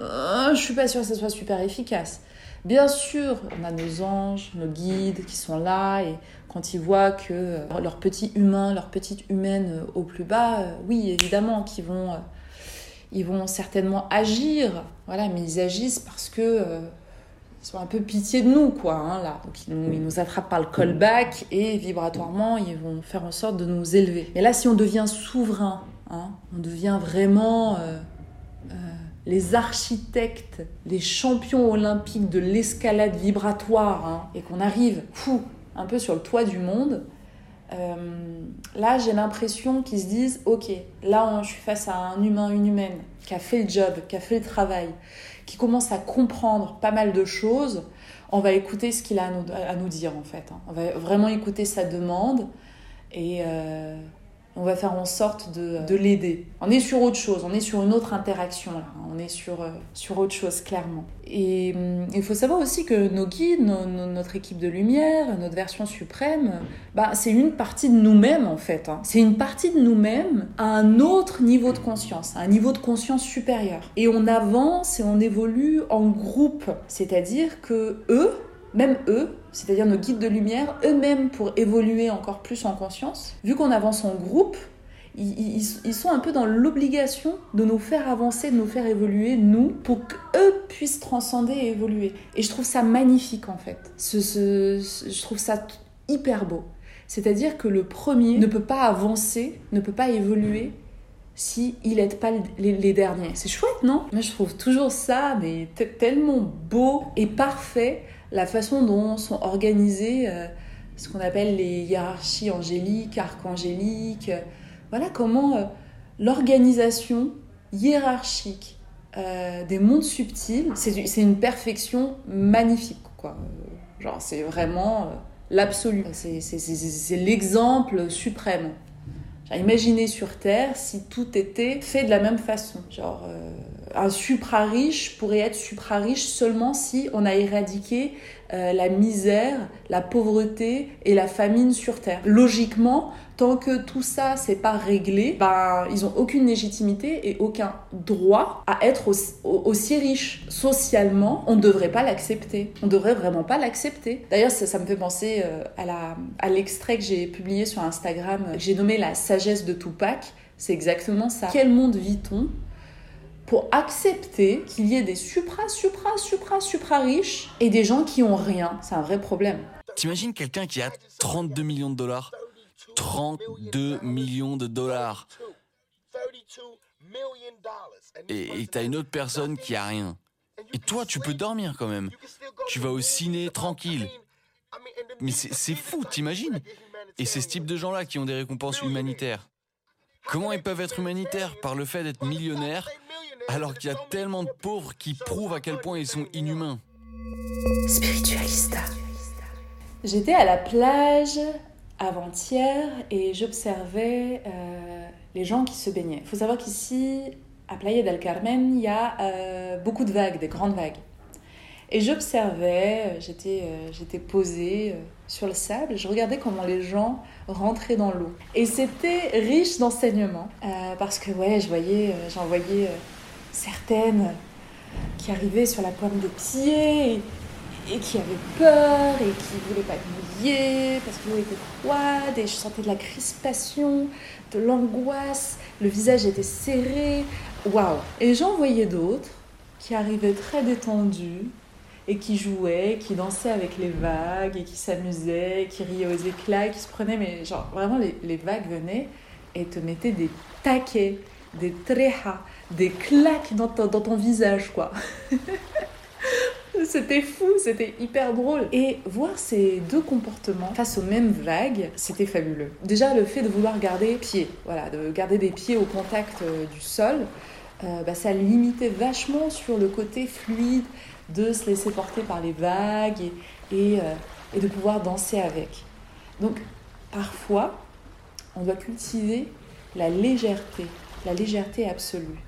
euh, je suis pas sûre que ça soit super efficace. Bien sûr, on a nos anges, nos guides qui sont là et quand ils voient que euh, leurs petits humains, leurs petites humaines au plus bas, oui, évidemment, qu'ils vont ils vont certainement agir, voilà, mais ils agissent parce que euh, sont un peu pitié de nous, quoi, hein, là. Donc ils nous, ils nous, attrapent par le callback et vibratoirement, ils vont faire en sorte de nous élever. Mais là, si on devient souverain, hein, on devient vraiment euh, euh, les architectes, les champions olympiques de l'escalade vibratoire, hein, et qu'on arrive, fou, un peu sur le toit du monde, euh, là, j'ai l'impression qu'ils se disent, ok, là, je suis face à un humain, une humaine qui a fait le job, qui a fait le travail, qui commence à comprendre pas mal de choses. On va écouter ce qu'il a à nous, dire en fait. Hein. On va vraiment écouter sa demande et euh, on va faire en sorte de, de l'aider. On est sur autre chose, on est sur une autre interaction, là. on est sur, euh, sur autre chose, clairement. Et hum, il faut savoir aussi que nos guides, notre équipe de lumière, notre version suprême, bah, c'est une partie de nous-mêmes en fait. Hein. C'est une partie de nous-mêmes à un autre niveau de conscience, à un niveau de conscience supérieur. Et on avance et on évolue en groupe, c'est-à-dire que eux, même eux, c'est-à-dire nos guides de lumière, eux-mêmes pour évoluer encore plus en conscience, vu qu'on avance en groupe, ils, sont un peu dans l'obligation de nous faire avancer, de nous faire évoluer, nous, pour qu'eux puissent transcender et évoluer. Et je trouve ça magnifique en fait. je trouve ça hyper beau. C'est-à-dire que le premier ne peut pas avancer, ne peut pas évoluer si il pas les, les derniers. C'est chouette, non? Moi, je trouve toujours ça, mais tellement beau et parfait la façon dont sont organisées euh, ce qu'on appelle les hiérarchies angéliques, archangéliques. Euh, voilà comment euh, l'organisation hiérarchique des mondes subtils, c'est une perfection magnifique. Quoi. Genre, c'est vraiment l'absolu. C'est l'exemple suprême. imaginez sur Terre si tout était fait de la même façon. Genre, un supra-riche pourrait être supra-riche seulement si on a éradiqué euh, la misère, la pauvreté et la famine sur Terre. Logiquement, tant que tout ça c'est pas réglé, ben, ils ont aucune légitimité et aucun droit à être aussi, riches. Socialement, on ne devrait pas l'accepter. On devrait vraiment pas l'accepter. D'ailleurs, ça, me fait penser euh, à, à l'extrait que j'ai publié sur Instagram, j'ai nommé la sagesse de Tupac. C'est exactement ça. Quel monde vit-on pour accepter qu'il y ait des supra, supra, supra, supra riches et des gens qui ont rien. C'est un vrai problème. T'imagines quelqu'un qui a 32 millions de dollars? 32 millions de dollars. Et t'as une autre personne qui a rien. Et toi, tu peux dormir quand même. Tu vas au ciné tranquille. Mais c'est fou, t'imagines? Et c'est ce type de gens-là qui ont des récompenses humanitaires. Comment ils peuvent être humanitaires Par le fait d'être millionnaires, alors qu'il y a tellement de pauvres qui prouvent à quel point ils sont inhumains. Spiritualista. J'étais à la plage avant-hier et j'observais euh, les gens qui se baignaient. Il faut savoir qu'ici, à Playa del Carmen, il y a euh, beaucoup de vagues, des grandes vagues. Et j'observais, euh, j'étais, j'étais posée sur le sable, je regardais comment les gens rentraient dans l'eau. Et c'était riche d'enseignements, parce que ouais, je voyais, j'en voyais certaines qui arrivaient sur la pointe des pieds et qui avait peur et qui voulait pas être parce que l'eau était froide et je sentais de la crispation, de l'angoisse, le visage était serré. Waouh Et j'en voyais d'autres qui arrivaient très détendus et qui jouaient, qui dansaient avec les vagues et qui s'amusaient, qui riaient aux éclats, qui se prenaient, mais genre vraiment les, les vagues venaient et te mettaient des taquets, des trejas, des claques dans ton, dans ton visage quoi. C'était fou, c'était hyper drôle. Et voir ces deux comportements face aux mêmes vagues, c'était fabuleux. Déjà, le fait de vouloir garder pied, voilà, de garder des pieds au contact euh, du sol, euh, bah, ça limitait vachement sur le côté fluide de se laisser porter par les vagues et, euh, et de pouvoir danser avec. Donc, parfois, on doit cultiver la légèreté, la légèreté absolue.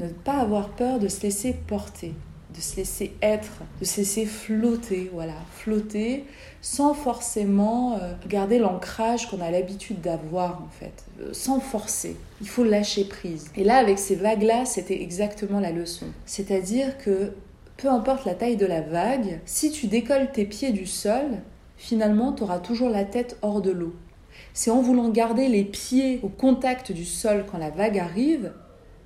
Ne pas avoir peur de se laisser porter de se laisser être, de se laisser flotter, voilà, flotter sans forcément euh, garder l'ancrage qu'on a l'habitude d'avoir en fait, euh, sans forcer. Il faut lâcher prise. Et là, avec ces vagues-là, c'était exactement la leçon. C'est-à-dire que peu importe la taille de la vague, si tu décolles tes pieds du sol, finalement, tu auras toujours la tête hors de l'eau. C'est en voulant garder les pieds au contact du sol quand la vague arrive,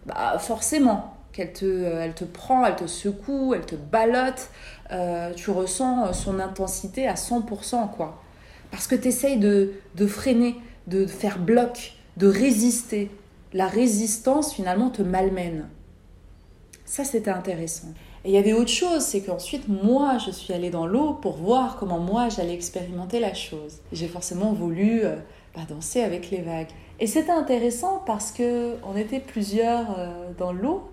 bah forcément, qu'elle te, euh, elle te prend, elle te secoue, elle te ballotte, euh, tu ressens euh, son intensité à 100%, quoi. Parce que tu essayes de, de freiner, de faire bloc, de résister. La résistance, finalement, te malmène. Ça, c'était intéressant. Et il y avait autre chose, c'est qu'ensuite, moi, je suis allée dans l'eau pour voir comment moi, j'allais expérimenter la chose. J'ai forcément voulu bah, danser avec les vagues. Et c'était intéressant parce que on était plusieurs dans l'eau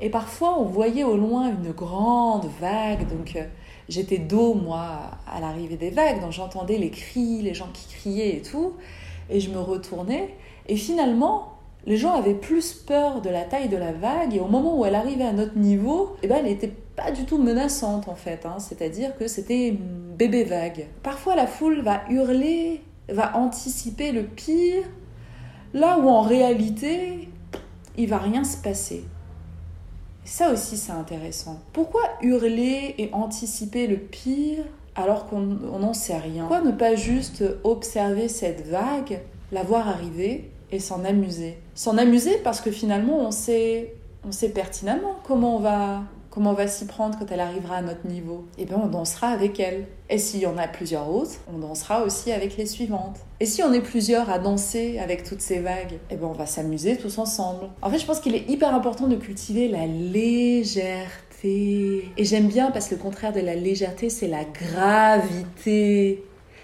et parfois, on voyait au loin une grande vague. Donc, euh, j'étais dos, moi, à l'arrivée des vagues. Donc, j'entendais les cris, les gens qui criaient et tout. Et je me retournais. Et finalement, les gens avaient plus peur de la taille de la vague. Et au moment où elle arrivait à notre niveau, eh ben, elle n'était pas du tout menaçante, en fait. Hein. C'est-à-dire que c'était bébé vague. Parfois, la foule va hurler, va anticiper le pire, là où en réalité, il va rien se passer. Ça aussi, c'est intéressant. Pourquoi hurler et anticiper le pire alors qu'on n'en sait rien? Pourquoi ne pas juste observer cette vague, la voir arriver? Et s'en amuser S'en amuser parce que finalement, on sait, on sait pertinemment comment on va Comment on va s'y prendre quand elle arrivera à notre niveau Eh bien, on dansera avec elle. Et s'il y en a plusieurs autres, on dansera aussi avec les suivantes. Et si on est plusieurs à danser avec toutes ces vagues, eh bien, on va s'amuser tous ensemble. En fait, je pense qu'il est hyper important de cultiver la légèreté. Et j'aime bien parce que le contraire de la légèreté, c'est la gravité.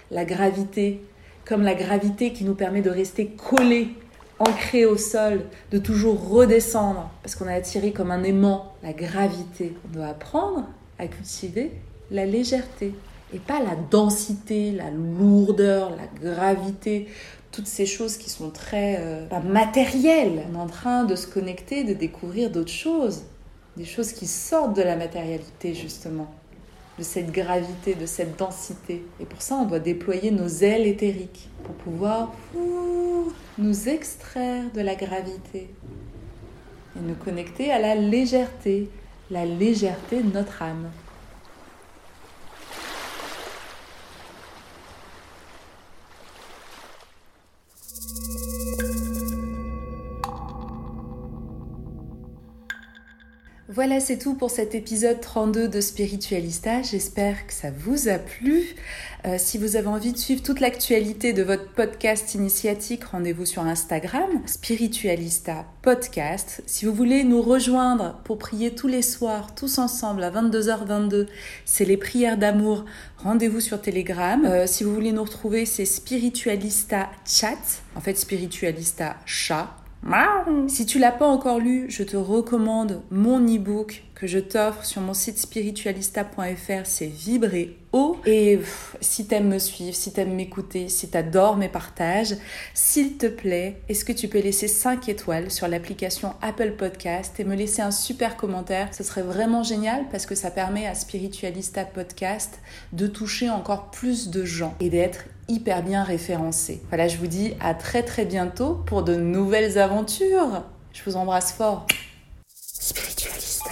La gravité. Comme la gravité qui nous permet de rester collés ancré au sol, de toujours redescendre, parce qu'on est attiré comme un aimant, la gravité. On doit apprendre à cultiver la légèreté et pas la densité, la lourdeur, la gravité, toutes ces choses qui sont très euh, matérielles. On est en train de se connecter, de découvrir d'autres choses, des choses qui sortent de la matérialité justement de cette gravité, de cette densité. Et pour ça, on doit déployer nos ailes éthériques pour pouvoir nous extraire de la gravité et nous connecter à la légèreté, la légèreté de notre âme. Voilà, c'est tout pour cet épisode 32 de Spiritualista. J'espère que ça vous a plu. Euh, si vous avez envie de suivre toute l'actualité de votre podcast initiatique, rendez-vous sur Instagram, Spiritualista Podcast. Si vous voulez nous rejoindre pour prier tous les soirs, tous ensemble à 22h22, c'est les prières d'amour. Rendez-vous sur Telegram. Euh, si vous voulez nous retrouver, c'est Spiritualista Chat. En fait, Spiritualista Chat si tu l'as pas encore lu, je te recommande mon e-book que je t'offre sur mon site spiritualista.fr, c'est Vibrer haut. Et si t'aimes me suivre, si t'aimes m'écouter, si t'adores mes partages, s'il te plaît, est-ce que tu peux laisser 5 étoiles sur l'application Apple Podcast et me laisser un super commentaire? Ce serait vraiment génial parce que ça permet à Spiritualista Podcast de toucher encore plus de gens et d'être hyper bien référencé. Voilà, je vous dis à très très bientôt pour de nouvelles aventures. Je vous embrasse fort. Spiritualista.